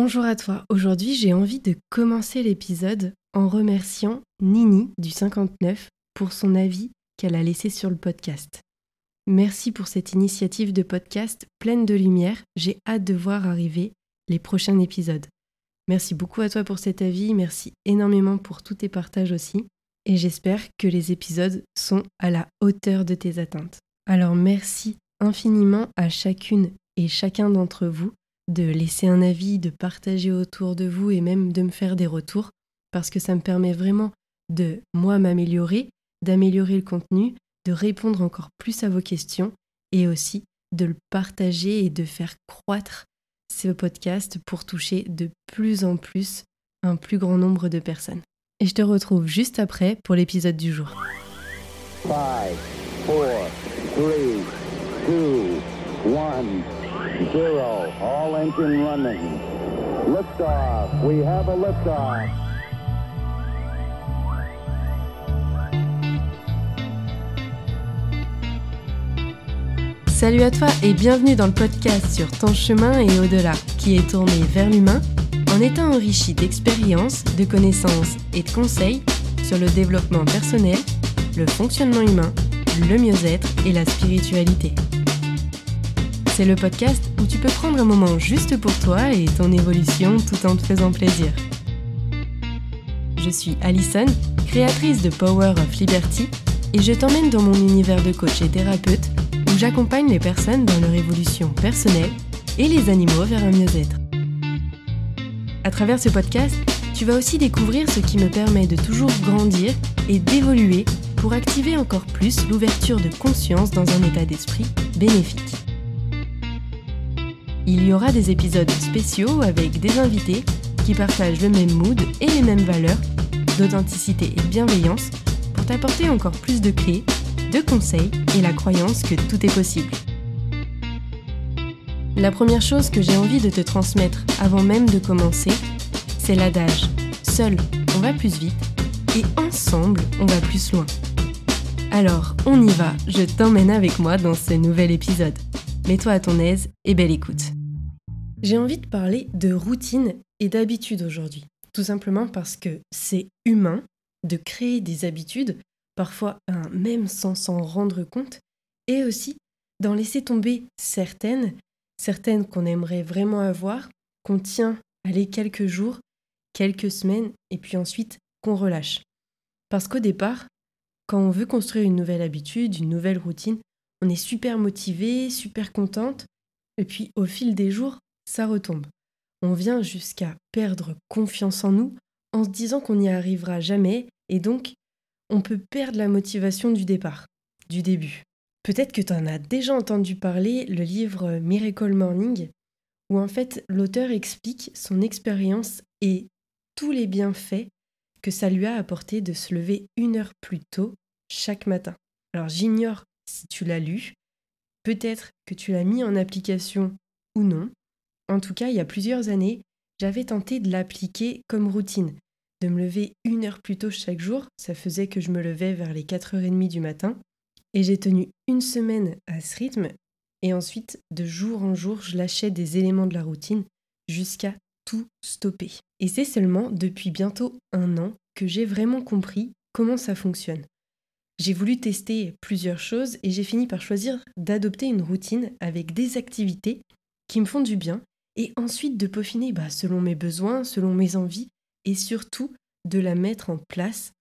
Bonjour à toi. Aujourd'hui, j'ai envie de commencer l'épisode en remerciant Nini du 59 pour son avis qu'elle a laissé sur le podcast. Merci pour cette initiative de podcast pleine de lumière. J'ai hâte de voir arriver les prochains épisodes. Merci beaucoup à toi pour cet avis, merci énormément pour tous tes partages aussi, et j'espère que les épisodes sont à la hauteur de tes attentes. Alors merci infiniment à chacune et chacun d'entre vous de laisser un avis, de partager autour de vous et même de me faire des retours, parce que ça me permet vraiment de, moi, m'améliorer, d'améliorer le contenu, de répondre encore plus à vos questions et aussi de le partager et de faire croître ce podcast pour toucher de plus en plus un plus grand nombre de personnes. Et je te retrouve juste après pour l'épisode du jour. We have a Salut à toi et bienvenue dans le podcast sur ton chemin et au-delà, qui est tourné vers l'humain en étant enrichi d'expériences, de connaissances et de conseils sur le développement personnel, le fonctionnement humain, le mieux-être et la spiritualité. C'est le podcast où tu peux prendre un moment juste pour toi et ton évolution tout en te faisant plaisir. Je suis Alison, créatrice de Power of Liberty, et je t'emmène dans mon univers de coach et thérapeute j'accompagne les personnes dans leur évolution personnelle et les animaux vers un mieux-être. À travers ce podcast, tu vas aussi découvrir ce qui me permet de toujours grandir et d'évoluer pour activer encore plus l'ouverture de conscience dans un état d'esprit bénéfique. Il y aura des épisodes spéciaux avec des invités qui partagent le même mood et les mêmes valeurs d'authenticité et de bienveillance pour t'apporter encore plus de clés de conseils et la croyance que tout est possible. La première chose que j'ai envie de te transmettre avant même de commencer, c'est l'adage Seul, on va plus vite et ensemble, on va plus loin. Alors, on y va, je t'emmène avec moi dans ce nouvel épisode. Mets-toi à ton aise et belle écoute. J'ai envie de parler de routine et d'habitude aujourd'hui. Tout simplement parce que c'est humain de créer des habitudes parfois même sans s'en rendre compte, et aussi d'en laisser tomber certaines, certaines qu'on aimerait vraiment avoir, qu'on tient aller quelques jours, quelques semaines, et puis ensuite qu'on relâche. Parce qu'au départ, quand on veut construire une nouvelle habitude, une nouvelle routine, on est super motivé, super contente, et puis au fil des jours, ça retombe. On vient jusqu'à perdre confiance en nous en se disant qu'on n'y arrivera jamais, et donc on peut perdre la motivation du départ, du début. Peut-être que tu en as déjà entendu parler, le livre Miracle Morning, où en fait l'auteur explique son expérience et tous les bienfaits que ça lui a apporté de se lever une heure plus tôt chaque matin. Alors j'ignore si tu l'as lu, peut-être que tu l'as mis en application ou non. En tout cas, il y a plusieurs années, j'avais tenté de l'appliquer comme routine de me lever une heure plus tôt chaque jour. Ça faisait que je me levais vers les 4h30 du matin. Et j'ai tenu une semaine à ce rythme. Et ensuite, de jour en jour, je lâchais des éléments de la routine jusqu'à tout stopper. Et c'est seulement depuis bientôt un an que j'ai vraiment compris comment ça fonctionne. J'ai voulu tester plusieurs choses et j'ai fini par choisir d'adopter une routine avec des activités qui me font du bien et ensuite de peaufiner bah, selon mes besoins, selon mes envies et surtout de la mettre en place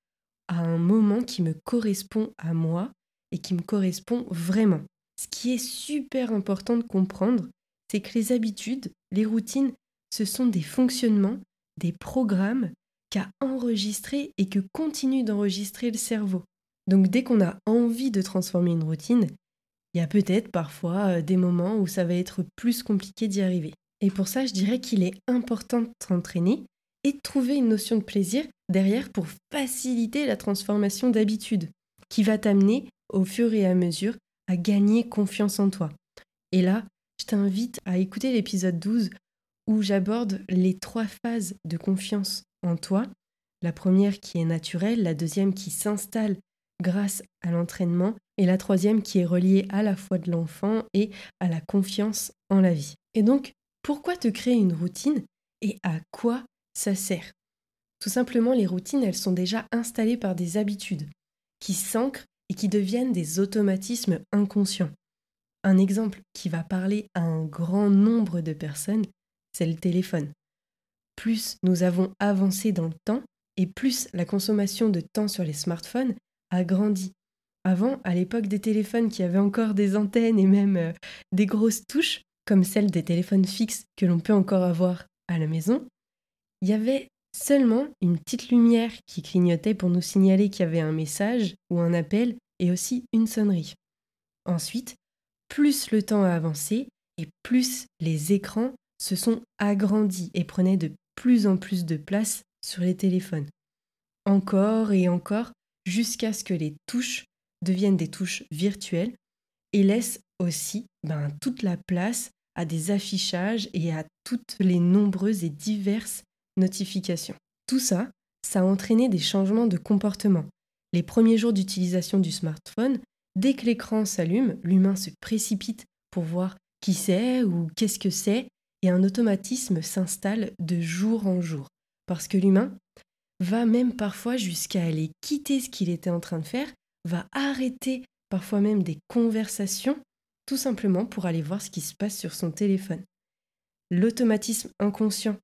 à un moment qui me correspond à moi et qui me correspond vraiment. Ce qui est super important de comprendre, c'est que les habitudes, les routines, ce sont des fonctionnements, des programmes qu'a enregistré et que continue d'enregistrer le cerveau. Donc dès qu'on a envie de transformer une routine, il y a peut-être parfois euh, des moments où ça va être plus compliqué d'y arriver. Et pour ça, je dirais qu'il est important de s'entraîner et de trouver une notion de plaisir derrière pour faciliter la transformation d'habitude qui va t'amener au fur et à mesure à gagner confiance en toi. Et là, je t'invite à écouter l'épisode 12 où j'aborde les trois phases de confiance en toi. La première qui est naturelle, la deuxième qui s'installe grâce à l'entraînement et la troisième qui est reliée à la foi de l'enfant et à la confiance en la vie. Et donc, pourquoi te créer une routine et à quoi ça sert? Tout simplement, les routines, elles sont déjà installées par des habitudes qui s'ancrent et qui deviennent des automatismes inconscients. Un exemple qui va parler à un grand nombre de personnes, c'est le téléphone. Plus nous avons avancé dans le temps et plus la consommation de temps sur les smartphones a grandi. Avant, à l'époque des téléphones qui avaient encore des antennes et même euh, des grosses touches, comme celles des téléphones fixes que l'on peut encore avoir à la maison, il y avait seulement une petite lumière qui clignotait pour nous signaler qu'il y avait un message ou un appel et aussi une sonnerie. Ensuite, plus le temps a avancé et plus les écrans se sont agrandis et prenaient de plus en plus de place sur les téléphones. Encore et encore, jusqu'à ce que les touches deviennent des touches virtuelles et laissent aussi ben, toute la place à des affichages et à toutes les nombreuses et diverses notifications. Tout ça, ça a entraîné des changements de comportement. Les premiers jours d'utilisation du smartphone, dès que l'écran s'allume, l'humain se précipite pour voir qui c'est ou qu'est-ce que c'est, et un automatisme s'installe de jour en jour. Parce que l'humain va même parfois jusqu'à aller quitter ce qu'il était en train de faire, va arrêter parfois même des conversations, tout simplement pour aller voir ce qui se passe sur son téléphone. L'automatisme inconscient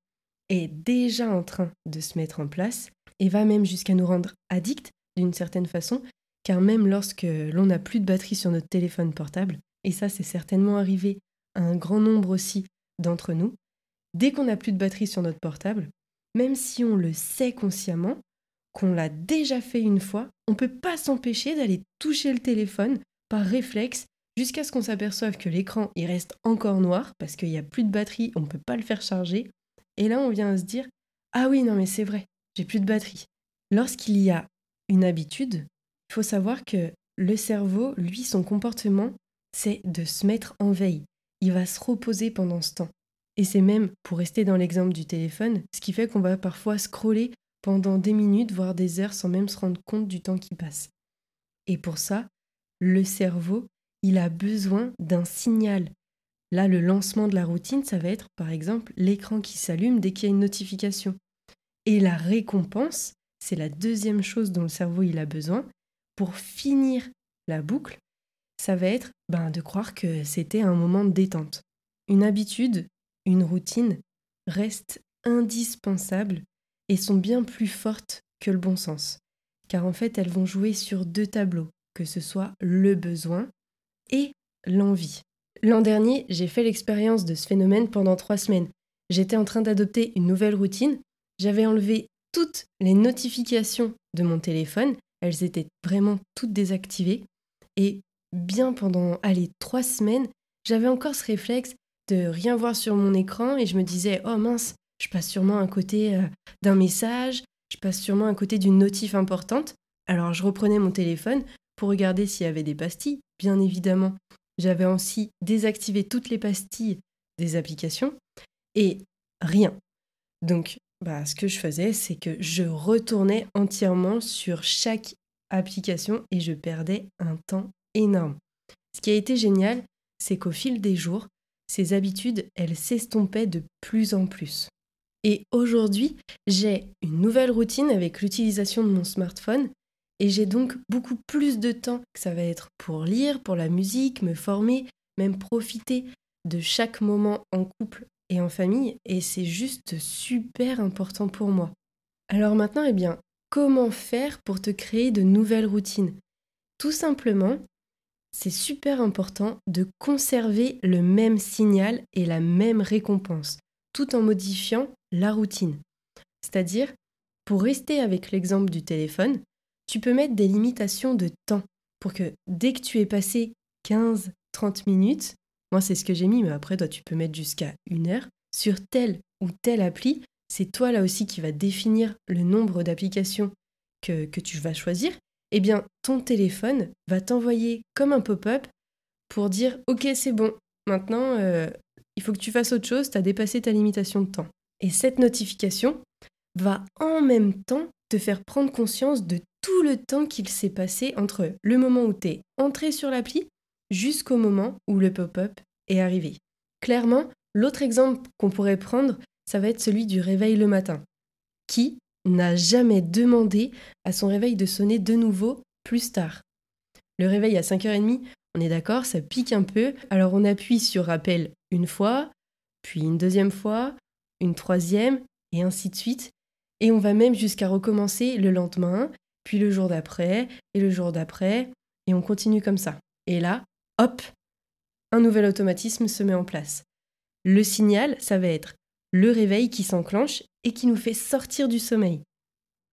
est déjà en train de se mettre en place et va même jusqu'à nous rendre addicts d'une certaine façon, car même lorsque l'on n'a plus de batterie sur notre téléphone portable, et ça c'est certainement arrivé à un grand nombre aussi d'entre nous, dès qu'on n'a plus de batterie sur notre portable, même si on le sait consciemment, qu'on l'a déjà fait une fois, on ne peut pas s'empêcher d'aller toucher le téléphone par réflexe jusqu'à ce qu'on s'aperçoive que l'écran il reste encore noir parce qu'il n'y a plus de batterie, on ne peut pas le faire charger. Et là, on vient à se dire Ah oui, non, mais c'est vrai, j'ai plus de batterie. Lorsqu'il y a une habitude, il faut savoir que le cerveau, lui, son comportement, c'est de se mettre en veille. Il va se reposer pendant ce temps. Et c'est même, pour rester dans l'exemple du téléphone, ce qui fait qu'on va parfois scroller pendant des minutes, voire des heures, sans même se rendre compte du temps qui passe. Et pour ça, le cerveau, il a besoin d'un signal. Là, le lancement de la routine, ça va être par exemple l'écran qui s'allume dès qu'il y a une notification. Et la récompense, c'est la deuxième chose dont le cerveau il a besoin pour finir la boucle, ça va être ben, de croire que c'était un moment de détente. Une habitude, une routine restent indispensables et sont bien plus fortes que le bon sens. Car en fait, elles vont jouer sur deux tableaux, que ce soit le besoin l'envie. L'an dernier, j'ai fait l'expérience de ce phénomène pendant trois semaines. J'étais en train d'adopter une nouvelle routine. J'avais enlevé toutes les notifications de mon téléphone. Elles étaient vraiment toutes désactivées. Et bien pendant, allez, trois semaines, j'avais encore ce réflexe de rien voir sur mon écran et je me disais, oh mince, je passe sûrement à côté euh, d'un message, je passe sûrement à côté d'une notif importante. Alors je reprenais mon téléphone pour regarder s'il y avait des pastilles, bien évidemment. J'avais aussi désactivé toutes les pastilles des applications et rien. Donc, bah, ce que je faisais, c'est que je retournais entièrement sur chaque application et je perdais un temps énorme. Ce qui a été génial, c'est qu'au fil des jours, ces habitudes, elles s'estompaient de plus en plus. Et aujourd'hui, j'ai une nouvelle routine avec l'utilisation de mon smartphone et j'ai donc beaucoup plus de temps que ça va être pour lire, pour la musique, me former, même profiter de chaque moment en couple et en famille et c'est juste super important pour moi. Alors maintenant, eh bien, comment faire pour te créer de nouvelles routines? Tout simplement, c'est super important de conserver le même signal et la même récompense, tout en modifiant la routine. C'est-à-dire, pour rester avec l'exemple du téléphone, tu peux mettre des limitations de temps pour que dès que tu es passé 15-30 minutes, moi c'est ce que j'ai mis, mais après toi tu peux mettre jusqu'à une heure, sur telle ou telle appli, c'est toi là aussi qui va définir le nombre d'applications que, que tu vas choisir eh bien, ton téléphone va t'envoyer comme un pop-up pour dire Ok, c'est bon, maintenant, euh, il faut que tu fasses autre chose, tu as dépassé ta limitation de temps. Et cette notification va en même temps faire prendre conscience de tout le temps qu'il s'est passé entre le moment où tu es entré sur l'appli jusqu'au moment où le pop-up est arrivé. Clairement, l'autre exemple qu'on pourrait prendre, ça va être celui du réveil le matin. Qui n'a jamais demandé à son réveil de sonner de nouveau plus tard Le réveil à 5h30, on est d'accord, ça pique un peu. Alors on appuie sur rappel une fois, puis une deuxième fois, une troisième, et ainsi de suite. Et on va même jusqu'à recommencer le lendemain, puis le jour d'après, et le jour d'après, et on continue comme ça. Et là, hop, un nouvel automatisme se met en place. Le signal, ça va être le réveil qui s'enclenche et qui nous fait sortir du sommeil.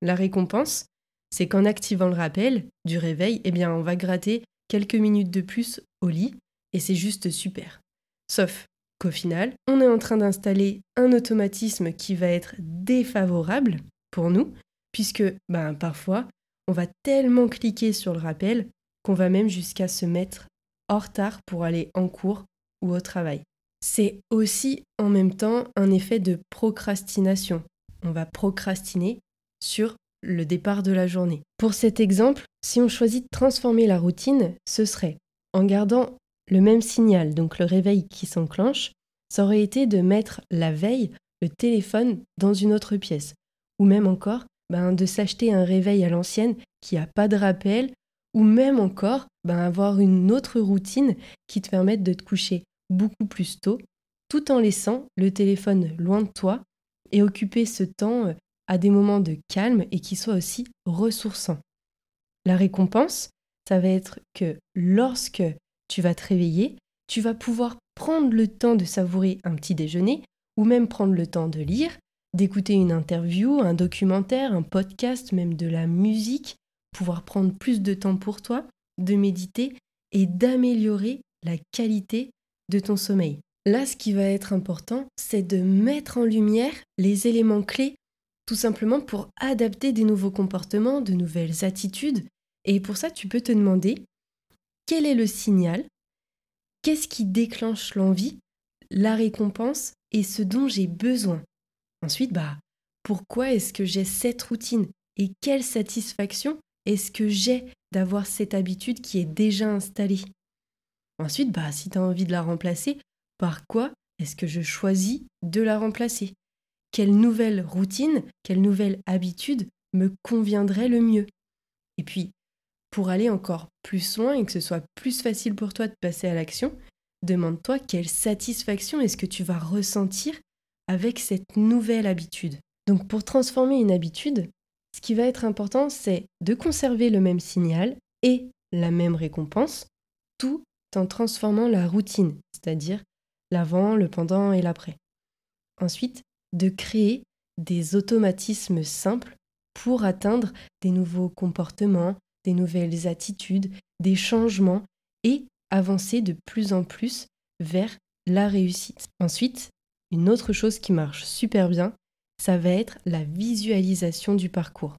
La récompense, c'est qu'en activant le rappel du réveil, eh bien, on va gratter quelques minutes de plus au lit et c'est juste super. Sauf qu'au final, on est en train d'installer un automatisme qui va être défavorable pour nous, puisque ben, parfois, on va tellement cliquer sur le rappel qu'on va même jusqu'à se mettre en retard pour aller en cours ou au travail. C'est aussi en même temps un effet de procrastination. On va procrastiner sur le départ de la journée. Pour cet exemple, si on choisit de transformer la routine, ce serait en gardant le même signal, donc le réveil qui s'enclenche, ça aurait été de mettre la veille le téléphone dans une autre pièce. Ou même encore, ben, de s'acheter un réveil à l'ancienne qui n'a pas de rappel, ou même encore ben, avoir une autre routine qui te permette de te coucher beaucoup plus tôt, tout en laissant le téléphone loin de toi et occuper ce temps euh, à des moments de calme et qui soit aussi ressourçant. La récompense, ça va être que lorsque tu vas te réveiller, tu vas pouvoir prendre le temps de savourer un petit déjeuner ou même prendre le temps de lire, d'écouter une interview, un documentaire, un podcast, même de la musique, pouvoir prendre plus de temps pour toi, de méditer et d'améliorer la qualité de ton sommeil. Là, ce qui va être important, c'est de mettre en lumière les éléments clés, tout simplement pour adapter des nouveaux comportements, de nouvelles attitudes. Et pour ça, tu peux te demander quel est le signal? Qu'est-ce qui déclenche l'envie, la récompense et ce dont j'ai besoin? Ensuite, bah, pourquoi est-ce que j'ai cette routine? Et quelle satisfaction est-ce que j'ai d'avoir cette habitude qui est déjà installée? Ensuite, bah, si tu as envie de la remplacer, par quoi est-ce que je choisis de la remplacer? Quelle nouvelle routine, quelle nouvelle habitude me conviendrait le mieux? Et puis, pour aller encore plus loin et que ce soit plus facile pour toi de passer à l'action, demande-toi quelle satisfaction est-ce que tu vas ressentir avec cette nouvelle habitude. Donc pour transformer une habitude, ce qui va être important, c'est de conserver le même signal et la même récompense, tout en transformant la routine, c'est-à-dire l'avant, le pendant et l'après. Ensuite, de créer des automatismes simples pour atteindre des nouveaux comportements, des nouvelles attitudes, des changements et avancer de plus en plus vers la réussite. Ensuite, une autre chose qui marche super bien, ça va être la visualisation du parcours.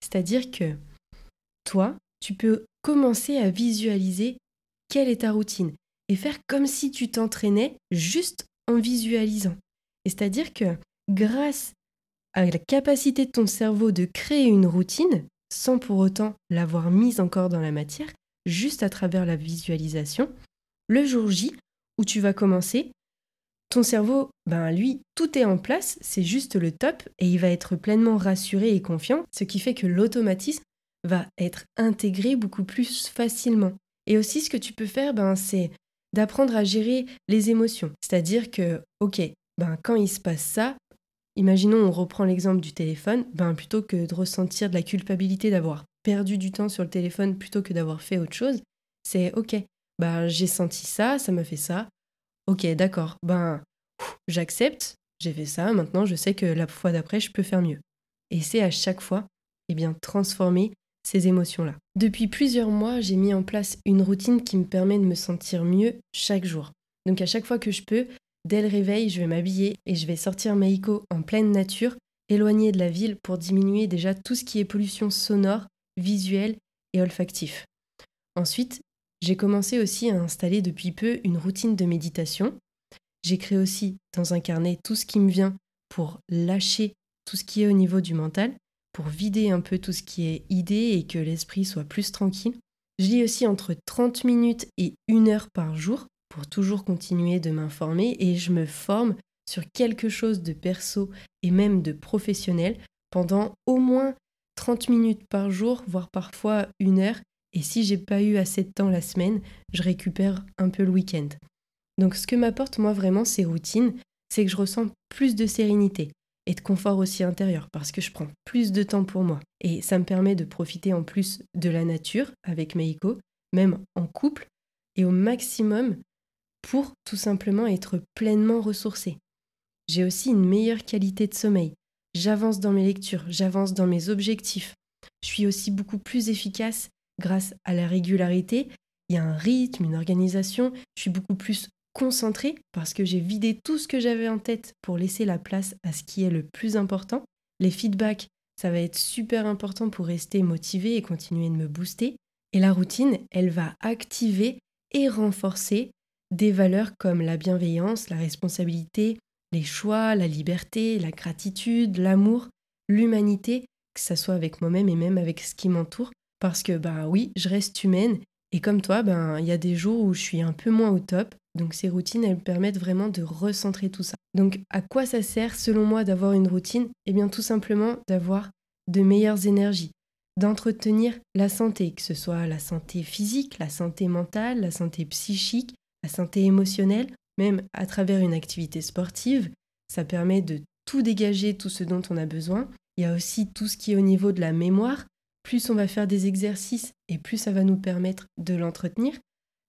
C'est-à-dire que toi, tu peux commencer à visualiser quelle est ta routine et faire comme si tu t'entraînais juste en visualisant. C'est-à-dire que grâce à la capacité de ton cerveau de créer une routine, sans pour autant l'avoir mise encore dans la matière, juste à travers la visualisation, le jour J, où tu vas commencer, ton cerveau, ben lui, tout est en place, c'est juste le top, et il va être pleinement rassuré et confiant, ce qui fait que l'automatisme va être intégré beaucoup plus facilement. Et aussi, ce que tu peux faire, ben, c'est d'apprendre à gérer les émotions. C'est-à-dire que, ok, ben, quand il se passe ça, Imaginons, on reprend l'exemple du téléphone, ben plutôt que de ressentir de la culpabilité d'avoir perdu du temps sur le téléphone plutôt que d'avoir fait autre chose, c'est ok, ben j'ai senti ça, ça m'a fait ça. Ok, d'accord, ben j'accepte, j'ai fait ça, maintenant je sais que la fois d'après je peux faire mieux. Et c'est à chaque fois, eh bien, transformer ces émotions-là. Depuis plusieurs mois, j'ai mis en place une routine qui me permet de me sentir mieux chaque jour. Donc à chaque fois que je peux, Dès le réveil, je vais m'habiller et je vais sortir Meiko en pleine nature, éloignée de la ville pour diminuer déjà tout ce qui est pollution sonore, visuelle et olfactif. Ensuite, j'ai commencé aussi à installer depuis peu une routine de méditation. J'écris aussi dans un carnet tout ce qui me vient pour lâcher tout ce qui est au niveau du mental, pour vider un peu tout ce qui est idée et que l'esprit soit plus tranquille. Je lis aussi entre 30 minutes et 1 heure par jour pour toujours continuer de m'informer et je me forme sur quelque chose de perso et même de professionnel pendant au moins 30 minutes par jour, voire parfois une heure. Et si j'ai pas eu assez de temps la semaine, je récupère un peu le week-end. Donc ce que m'apporte moi vraiment ces routines, c'est que je ressens plus de sérénité et de confort aussi intérieur parce que je prends plus de temps pour moi. Et ça me permet de profiter en plus de la nature avec Meiko, même en couple, et au maximum pour tout simplement être pleinement ressourcée. J'ai aussi une meilleure qualité de sommeil. J'avance dans mes lectures, j'avance dans mes objectifs. Je suis aussi beaucoup plus efficace grâce à la régularité. Il y a un rythme, une organisation. Je suis beaucoup plus concentrée parce que j'ai vidé tout ce que j'avais en tête pour laisser la place à ce qui est le plus important. Les feedbacks, ça va être super important pour rester motivé et continuer de me booster. Et la routine, elle va activer et renforcer des valeurs comme la bienveillance, la responsabilité, les choix, la liberté, la gratitude, l'amour, l'humanité, que ce soit avec moi-même et même avec ce qui m'entoure. Parce que, bah oui, je reste humaine et comme toi, ben, il y a des jours où je suis un peu moins au top. Donc ces routines, elles me permettent vraiment de recentrer tout ça. Donc à quoi ça sert selon moi d'avoir une routine? Eh bien tout simplement d'avoir de meilleures énergies, d'entretenir la santé, que ce soit la santé physique, la santé mentale, la santé psychique, la santé émotionnelle, même à travers une activité sportive. Ça permet de tout dégager, tout ce dont on a besoin. Il y a aussi tout ce qui est au niveau de la mémoire. Plus on va faire des exercices et plus ça va nous permettre de l'entretenir.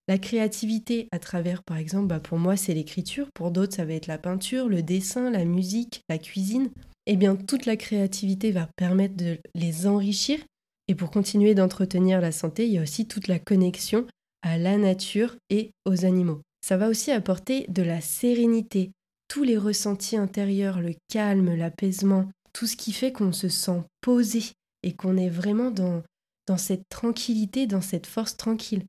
La créativité à travers, par exemple, bah pour moi c'est l'écriture, pour d'autres ça va être la peinture, le dessin, la musique, la cuisine. Eh bien toute la créativité va permettre de les enrichir. Et pour continuer d'entretenir la santé, il y a aussi toute la connexion à la nature et aux animaux. Ça va aussi apporter de la sérénité, tous les ressentis intérieurs, le calme, l'apaisement, tout ce qui fait qu'on se sent posé et qu'on est vraiment dans, dans cette tranquillité, dans cette force tranquille.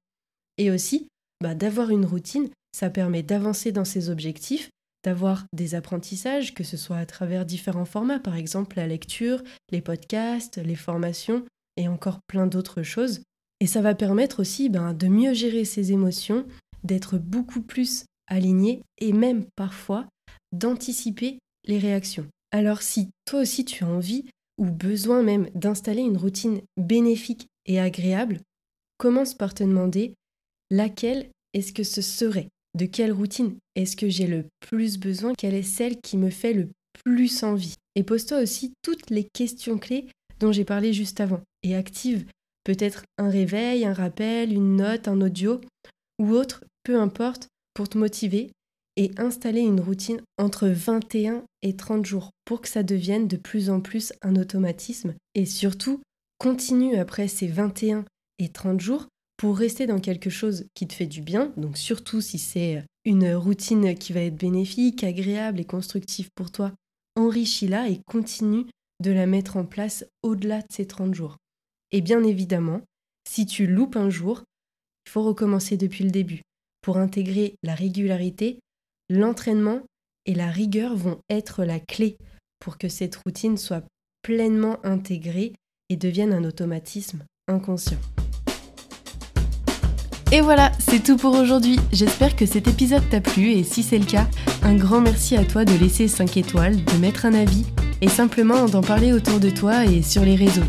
Et aussi, bah, d'avoir une routine, ça permet d'avancer dans ses objectifs, d'avoir des apprentissages, que ce soit à travers différents formats, par exemple la lecture, les podcasts, les formations et encore plein d'autres choses. Et ça va permettre aussi ben, de mieux gérer ses émotions, d'être beaucoup plus aligné et même parfois d'anticiper les réactions. Alors si toi aussi tu as envie ou besoin même d'installer une routine bénéfique et agréable, commence par te demander laquelle est-ce que ce serait? De quelle routine est-ce que j'ai le plus besoin? Quelle est celle qui me fait le plus envie? Et pose-toi aussi toutes les questions clés dont j'ai parlé juste avant. Et active peut-être un réveil, un rappel, une note, un audio ou autre, peu importe, pour te motiver et installer une routine entre 21 et 30 jours pour que ça devienne de plus en plus un automatisme et surtout continue après ces 21 et 30 jours pour rester dans quelque chose qui te fait du bien, donc surtout si c'est une routine qui va être bénéfique, agréable et constructive pour toi, enrichis-la et continue de la mettre en place au-delà de ces 30 jours. Et bien évidemment, si tu loupes un jour, il faut recommencer depuis le début. Pour intégrer la régularité, l'entraînement et la rigueur vont être la clé pour que cette routine soit pleinement intégrée et devienne un automatisme inconscient. Et voilà, c'est tout pour aujourd'hui. J'espère que cet épisode t'a plu et si c'est le cas, un grand merci à toi de laisser 5 étoiles, de mettre un avis et simplement d'en parler autour de toi et sur les réseaux